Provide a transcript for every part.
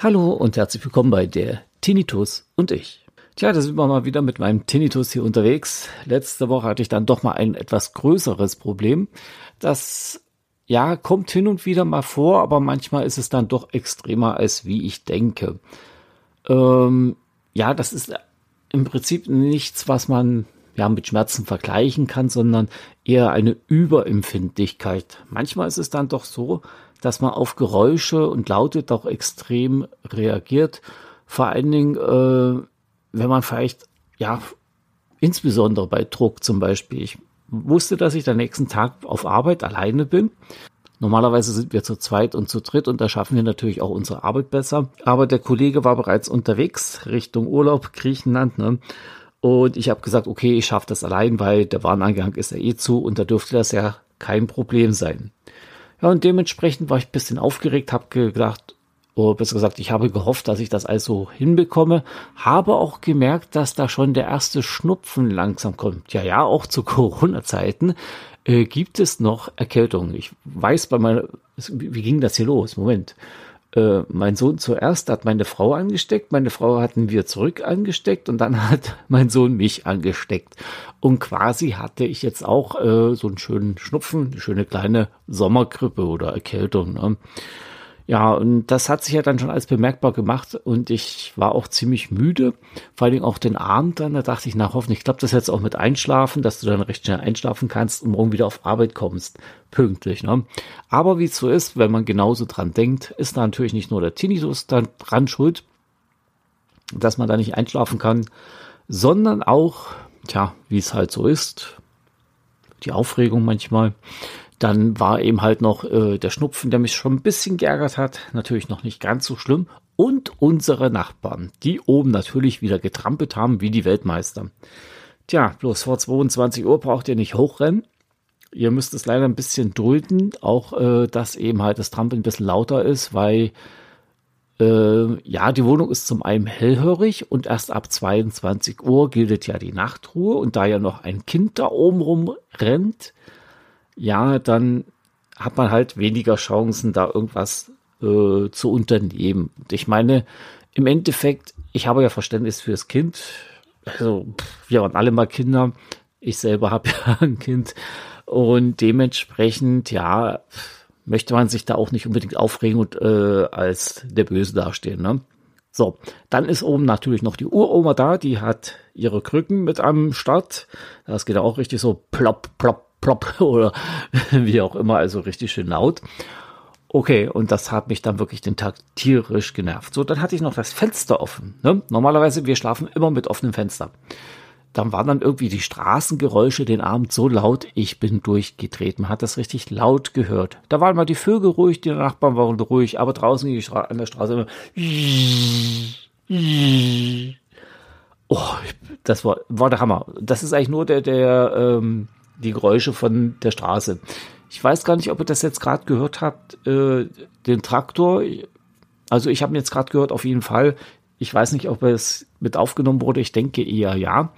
Hallo und herzlich willkommen bei der Tinnitus und ich. Tja, da sind wir mal wieder mit meinem Tinnitus hier unterwegs. Letzte Woche hatte ich dann doch mal ein etwas größeres Problem. Das ja kommt hin und wieder mal vor, aber manchmal ist es dann doch extremer als wie ich denke. Ähm, ja, das ist im Prinzip nichts, was man ja mit Schmerzen vergleichen kann, sondern eher eine Überempfindlichkeit. Manchmal ist es dann doch so, dass man auf Geräusche und Laute doch extrem reagiert. Vor allen Dingen, äh, wenn man vielleicht, ja, insbesondere bei Druck zum Beispiel. Ich wusste, dass ich den nächsten Tag auf Arbeit alleine bin. Normalerweise sind wir zu zweit und zu dritt und da schaffen wir natürlich auch unsere Arbeit besser. Aber der Kollege war bereits unterwegs Richtung Urlaub, Griechenland. Ne? Und ich habe gesagt, okay, ich schaffe das allein, weil der Wareneingang ist ja eh zu und da dürfte das ja kein Problem sein. Ja, und dementsprechend war ich ein bisschen aufgeregt, habe gedacht, oder besser gesagt, ich habe gehofft, dass ich das also hinbekomme, habe auch gemerkt, dass da schon der erste Schnupfen langsam kommt. Ja, ja, auch zu Corona-Zeiten äh, gibt es noch Erkältungen. Ich weiß bei meiner, wie ging das hier los? Moment. Äh, mein Sohn zuerst hat meine Frau angesteckt, meine Frau hatten wir zurück angesteckt und dann hat mein Sohn mich angesteckt. Und quasi hatte ich jetzt auch äh, so einen schönen Schnupfen, eine schöne kleine Sommergrippe oder Erkältung. Ne? Ja, und das hat sich ja dann schon als bemerkbar gemacht und ich war auch ziemlich müde, vor allen Dingen auch den Abend dann, da dachte ich, na hoffentlich klappt das jetzt auch mit Einschlafen, dass du dann recht schnell einschlafen kannst und morgen wieder auf Arbeit kommst, pünktlich. Ne? Aber wie es so ist, wenn man genauso dran denkt, ist da natürlich nicht nur der Tinnitus dann dran schuld, dass man da nicht einschlafen kann, sondern auch, tja, wie es halt so ist, die Aufregung manchmal, dann war eben halt noch äh, der Schnupfen, der mich schon ein bisschen geärgert hat. Natürlich noch nicht ganz so schlimm. Und unsere Nachbarn, die oben natürlich wieder getrampelt haben wie die Weltmeister. Tja, bloß vor 22 Uhr braucht ihr nicht hochrennen. Ihr müsst es leider ein bisschen dulden, auch äh, dass eben halt das Trampeln ein bisschen lauter ist, weil äh, ja, die Wohnung ist zum einen hellhörig und erst ab 22 Uhr gilt ja die Nachtruhe und da ja noch ein Kind da oben rumrennt, ja, dann hat man halt weniger Chancen, da irgendwas äh, zu unternehmen. Und ich meine, im Endeffekt, ich habe ja Verständnis fürs Kind. Also, wir waren alle mal Kinder. Ich selber habe ja ein Kind. Und dementsprechend, ja, möchte man sich da auch nicht unbedingt aufregen und äh, als der Böse dastehen. Ne? So, dann ist oben natürlich noch die Uroma da, die hat ihre Krücken mit am Start. Das geht auch richtig so plopp, plopp, plopp oder wie auch immer, also richtig schön laut. Okay, und das hat mich dann wirklich den Tag tierisch genervt. So, dann hatte ich noch das Fenster offen. Ne? Normalerweise, wir schlafen immer mit offenem Fenster. Dann waren dann irgendwie die Straßengeräusche den Abend so laut, ich bin durchgedreht. Man hat das richtig laut gehört. Da waren mal die Vögel ruhig, die Nachbarn waren ruhig, aber draußen an der Straße immer. Oh, das war, war der Hammer. Das ist eigentlich nur der, der, ähm, die Geräusche von der Straße. Ich weiß gar nicht, ob ihr das jetzt gerade gehört habt, äh, den Traktor. Also ich habe ihn jetzt gerade gehört, auf jeden Fall. Ich weiß nicht, ob es mit aufgenommen wurde. Ich denke eher ja.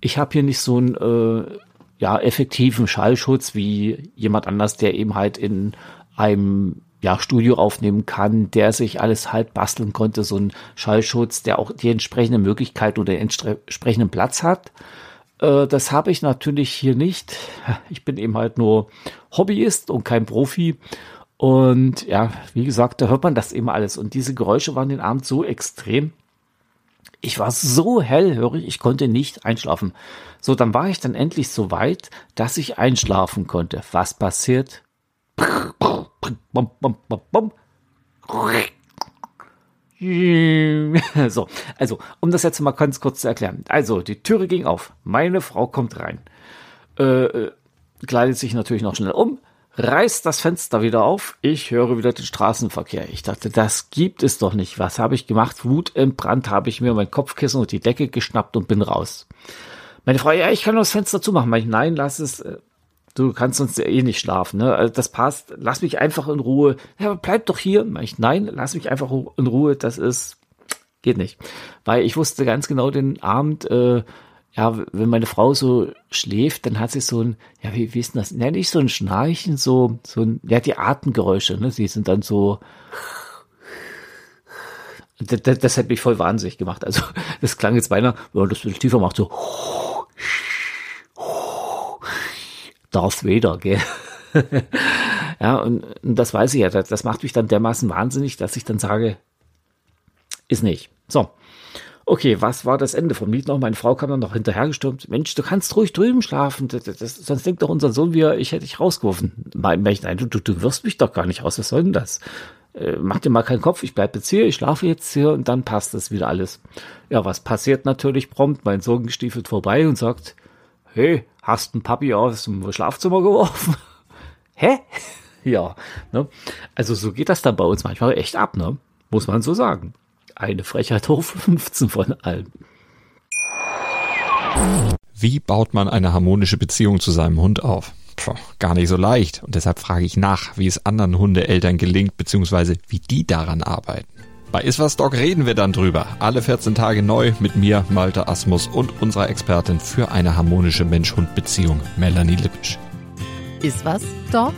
Ich habe hier nicht so einen äh, ja, effektiven Schallschutz wie jemand anders, der eben halt in einem ja, Studio aufnehmen kann, der sich alles halt basteln konnte, so ein Schallschutz, der auch die entsprechende Möglichkeit oder den entsprechenden Platz hat. Äh, das habe ich natürlich hier nicht. Ich bin eben halt nur Hobbyist und kein Profi. Und ja, wie gesagt, da hört man das eben alles. Und diese Geräusche waren den Abend so extrem. Ich war so hellhörig, ich konnte nicht einschlafen. So, dann war ich dann endlich so weit, dass ich einschlafen konnte. Was passiert? So, also, um das jetzt mal ganz kurz zu erklären. Also, die Türe ging auf. Meine Frau kommt rein. Äh, äh, kleidet sich natürlich noch schnell um, reißt das Fenster wieder auf. Ich höre wieder den Straßenverkehr. Ich dachte, das gibt es doch nicht. Was habe ich gemacht? Wut im Brand habe ich mir mein Kopfkissen und die Decke geschnappt und bin raus. Meine Frau, ja, ich kann nur das Fenster zumachen. Ich, nein, lass es. Du kannst sonst eh nicht schlafen, ne? Also das passt. Lass mich einfach in Ruhe. Ja, bleib doch hier. Ich, nein, lass mich einfach in Ruhe. Das ist, geht nicht. Weil ich wusste ganz genau den Abend, äh, ja, wenn meine Frau so schläft, dann hat sie so ein, ja, wie, wie ist denn das? Ja, nicht so ein Schnarchen, so, so ein, ja, die Atemgeräusche, ne, sie sind dann so, das, das, das hat mich voll wahnsinnig gemacht. Also, das klang jetzt beinahe, wenn man das ein bisschen tiefer macht, so, Darth Vader, gell? ja, und, und das weiß ich ja, das, das macht mich dann dermaßen wahnsinnig, dass ich dann sage, ist nicht. So. Okay, was war das Ende vom Lied noch? Meine Frau kam dann noch hinterhergestürmt. Mensch, du kannst ruhig drüben schlafen. Das, das, sonst denkt doch unser Sohn wieder, ich hätte dich rausgeworfen. Nein, du, du, du wirst mich doch gar nicht raus. Was soll denn das? Äh, mach dir mal keinen Kopf, ich bleib jetzt hier, ich schlafe jetzt hier und dann passt das wieder alles. Ja, was passiert natürlich prompt? Mein Sohn gestiefelt vorbei und sagt, hey, hast ein Papi aus dem Schlafzimmer geworfen? Hä? ja, ne? Also so geht das dann bei uns manchmal echt ab, ne? Muss man so sagen. Eine Frechheit hoch 15 von allem. Wie baut man eine harmonische Beziehung zu seinem Hund auf? Puh, gar nicht so leicht. Und deshalb frage ich nach, wie es anderen Hundeeltern gelingt, beziehungsweise wie die daran arbeiten. Bei Iswas Dog reden wir dann drüber. Alle 14 Tage neu mit mir, Malte Asmus und unserer Expertin für eine harmonische Mensch-Hund-Beziehung, Melanie Lippisch. Iswas Dog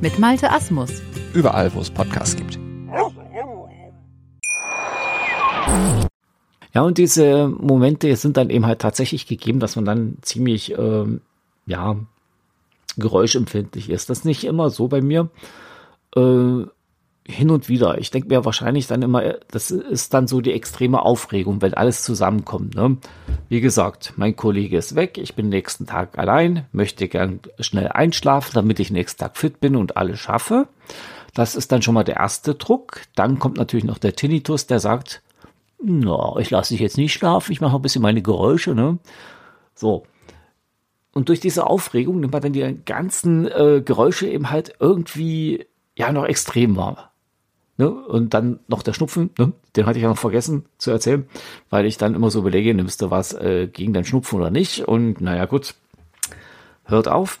mit Malte Asmus. Überall, wo es Podcasts gibt. Ja, und diese Momente sind dann eben halt tatsächlich gegeben, dass man dann ziemlich, ähm, ja, geräuschempfindlich ist. Das ist nicht immer so bei mir. Äh, hin und wieder. Ich denke mir wahrscheinlich dann immer, das ist dann so die extreme Aufregung, wenn alles zusammenkommt. Ne? Wie gesagt, mein Kollege ist weg, ich bin nächsten Tag allein, möchte gern schnell einschlafen, damit ich nächsten Tag fit bin und alles schaffe. Das ist dann schon mal der erste Druck. Dann kommt natürlich noch der Tinnitus, der sagt, na, ich lasse dich jetzt nicht schlafen, ich mache ein bisschen meine Geräusche. Ne? So. Und durch diese Aufregung nimmt man dann die ganzen äh, Geräusche eben halt irgendwie ja noch extrem wahr. Ne? Und dann noch der Schnupfen, ne? den hatte ich ja noch vergessen zu erzählen, weil ich dann immer so überlege, nimmst du was äh, gegen den Schnupfen oder nicht? Und naja, gut, hört auf.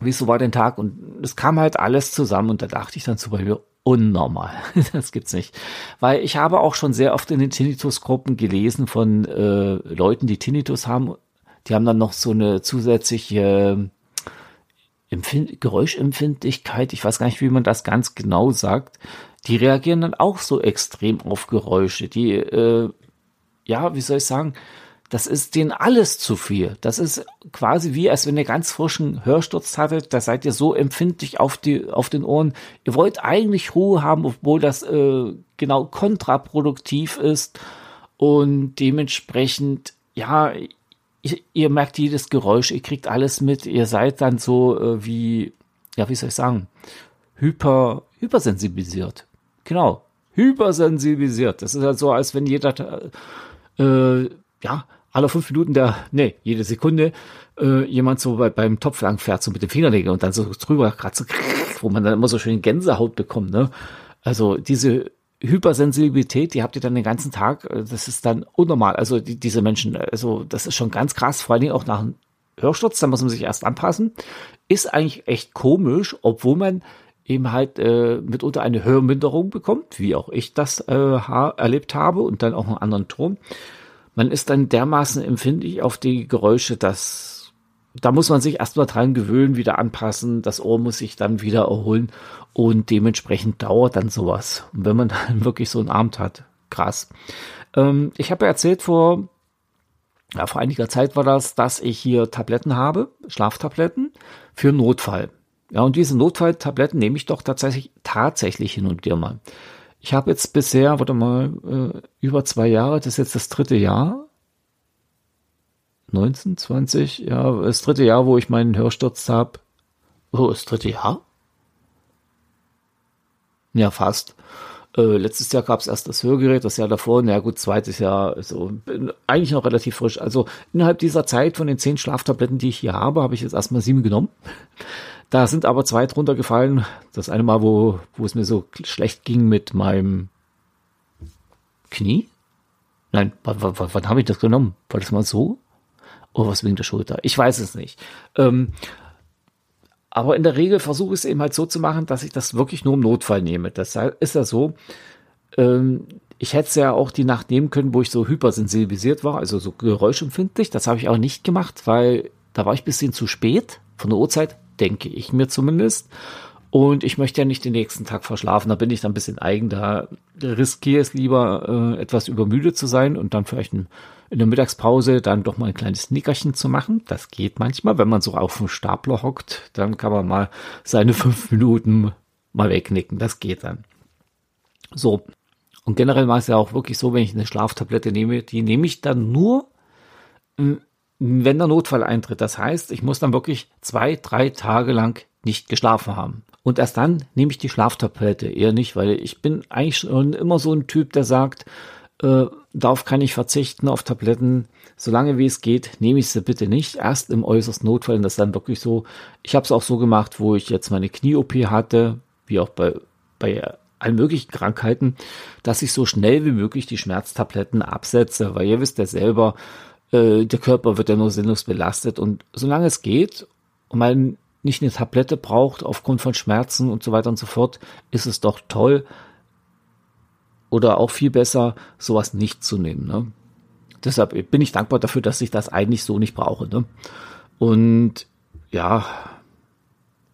Wieso war den Tag? Und es kam halt alles zusammen und da dachte ich dann zu bei mir, unnormal. das gibt's nicht. Weil ich habe auch schon sehr oft in den Tinnitus-Gruppen gelesen von äh, Leuten, die Tinnitus haben. Die haben dann noch so eine zusätzliche Empfind Geräuschempfindlichkeit. Ich weiß gar nicht, wie man das ganz genau sagt die reagieren dann auch so extrem auf Geräusche. Die, äh, ja, wie soll ich sagen, das ist denen alles zu viel. Das ist quasi wie, als wenn ihr ganz frischen Hörsturz hattet, da seid ihr so empfindlich auf, die, auf den Ohren. Ihr wollt eigentlich Ruhe haben, obwohl das äh, genau kontraproduktiv ist. Und dementsprechend, ja, ihr, ihr merkt jedes Geräusch, ihr kriegt alles mit, ihr seid dann so äh, wie, ja, wie soll ich sagen, hyper, hypersensibilisiert. Genau. Hypersensibilisiert. Das ist halt so, als wenn jeder, äh, ja, alle fünf Minuten der, nee, jede Sekunde, äh, jemand so bei, beim Topf lang fährt, so mit dem Fingernägel und dann so drüber kratzt, wo man dann immer so schön Gänsehaut bekommt, ne? Also diese Hypersensibilität, die habt ihr dann den ganzen Tag, äh, das ist dann unnormal. Also die, diese Menschen, also das ist schon ganz krass, vor allen Dingen auch nach einem Hörsturz, da muss man sich erst anpassen. Ist eigentlich echt komisch, obwohl man eben halt äh, mitunter eine Hörminderung bekommt, wie auch ich das äh, ha erlebt habe und dann auch einen anderen Ton. Man ist dann dermaßen empfindlich auf die Geräusche, dass da muss man sich erstmal dran gewöhnen, wieder anpassen, das Ohr muss sich dann wieder erholen und dementsprechend dauert dann sowas. Und wenn man dann wirklich so einen Abend hat, krass. Ähm, ich habe ja erzählt vor, ja, vor einiger Zeit war das, dass ich hier Tabletten habe, Schlaftabletten für Notfall. Ja, und diese Notfalltabletten nehme ich doch tatsächlich, tatsächlich hin und wieder mal. Ich habe jetzt bisher, warte mal, äh, über zwei Jahre, das ist jetzt das dritte Jahr. 19, 20, ja, das dritte Jahr, wo ich meinen Hörsturz habe. Oh, das dritte Jahr? Ja, fast. Äh, letztes Jahr gab es erst das Hörgerät, das Jahr davor, na gut, zweites Jahr, so, bin eigentlich noch relativ frisch. Also innerhalb dieser Zeit von den zehn Schlaftabletten, die ich hier habe, habe ich jetzt erstmal sieben genommen. Da sind aber zwei drunter gefallen. Das eine Mal, wo, wo es mir so schlecht ging mit meinem Knie. Nein, wann habe ich das genommen? War das mal so? Oder was wegen der Schulter? Ich weiß es nicht. Ähm, aber in der Regel versuche ich es eben halt so zu machen, dass ich das wirklich nur im Notfall nehme. Das ist ja so, ähm, ich hätte ja auch die Nacht nehmen können, wo ich so hypersensibilisiert war, also so geräuschempfindlich. Das habe ich auch nicht gemacht, weil da war ich bisschen zu spät von der Uhrzeit, denke ich mir zumindest. Und ich möchte ja nicht den nächsten Tag verschlafen. Da bin ich dann ein bisschen eigen. Da riskiere es lieber, äh, etwas übermüdet zu sein und dann vielleicht ein, in der Mittagspause dann doch mal ein kleines Nickerchen zu machen. Das geht manchmal, wenn man so auf dem Stapler hockt. Dann kann man mal seine fünf Minuten mal wegnicken. Das geht dann. So. Und generell war es ja auch wirklich so, wenn ich eine Schlaftablette nehme, die nehme ich dann nur, wenn der Notfall eintritt. Das heißt, ich muss dann wirklich zwei, drei Tage lang nicht geschlafen haben. Und erst dann nehme ich die Schlaftablette eher nicht, weil ich bin eigentlich schon immer so ein Typ, der sagt, äh, darauf kann ich verzichten auf Tabletten. Solange wie es geht, nehme ich sie bitte nicht. Erst im äußersten Notfall. Und das ist dann wirklich so. Ich habe es auch so gemacht, wo ich jetzt meine Knie-OP hatte, wie auch bei, bei allen möglichen Krankheiten, dass ich so schnell wie möglich die Schmerztabletten absetze. Weil ihr wisst ja selber, äh, der Körper wird ja nur sinnlos belastet. Und solange es geht und man nicht eine Tablette braucht aufgrund von Schmerzen und so weiter und so fort, ist es doch toll oder auch viel besser, sowas nicht zu nehmen. Ne? Deshalb bin ich dankbar dafür, dass ich das eigentlich so nicht brauche. Ne? Und ja,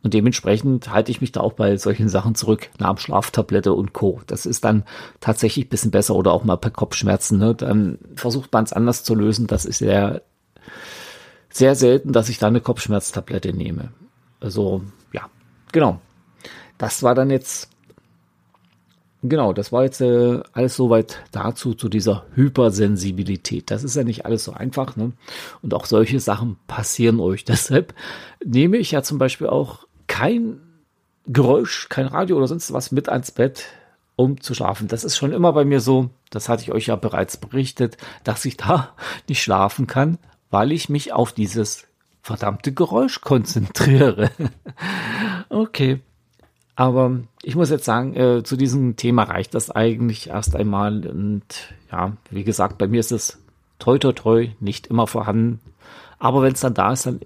und dementsprechend halte ich mich da auch bei solchen Sachen zurück, Schlaftablette und Co. Das ist dann tatsächlich ein bisschen besser oder auch mal per Kopfschmerzen. Ne? Dann versucht man es anders zu lösen. Das ist sehr, sehr selten, dass ich da eine Kopfschmerztablette nehme. Also, ja, genau. Das war dann jetzt, genau, das war jetzt äh, alles soweit dazu, zu dieser Hypersensibilität. Das ist ja nicht alles so einfach, ne? Und auch solche Sachen passieren euch. Deshalb nehme ich ja zum Beispiel auch kein Geräusch, kein Radio oder sonst was mit ans Bett, um zu schlafen. Das ist schon immer bei mir so, das hatte ich euch ja bereits berichtet, dass ich da nicht schlafen kann, weil ich mich auf dieses verdammte Geräusch konzentriere. okay. Aber ich muss jetzt sagen, äh, zu diesem Thema reicht das eigentlich erst einmal. Und ja, wie gesagt, bei mir ist es toi toi toi nicht immer vorhanden. Aber wenn es dann da ist, dann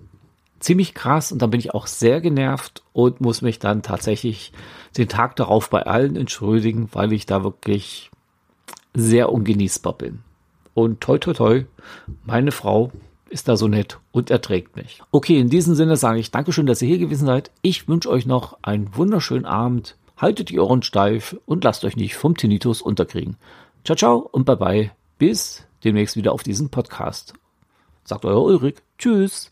ziemlich krass und dann bin ich auch sehr genervt und muss mich dann tatsächlich den Tag darauf bei allen entschuldigen, weil ich da wirklich sehr ungenießbar bin. Und toi toi toi, meine Frau ist da so nett und erträgt mich. Okay, in diesem Sinne sage ich Dankeschön, dass ihr hier gewesen seid. Ich wünsche euch noch einen wunderschönen Abend. Haltet die Ohren steif und lasst euch nicht vom Tinnitus unterkriegen. Ciao, ciao und bye bye. Bis demnächst wieder auf diesem Podcast. Sagt euer Ulrich. Tschüss.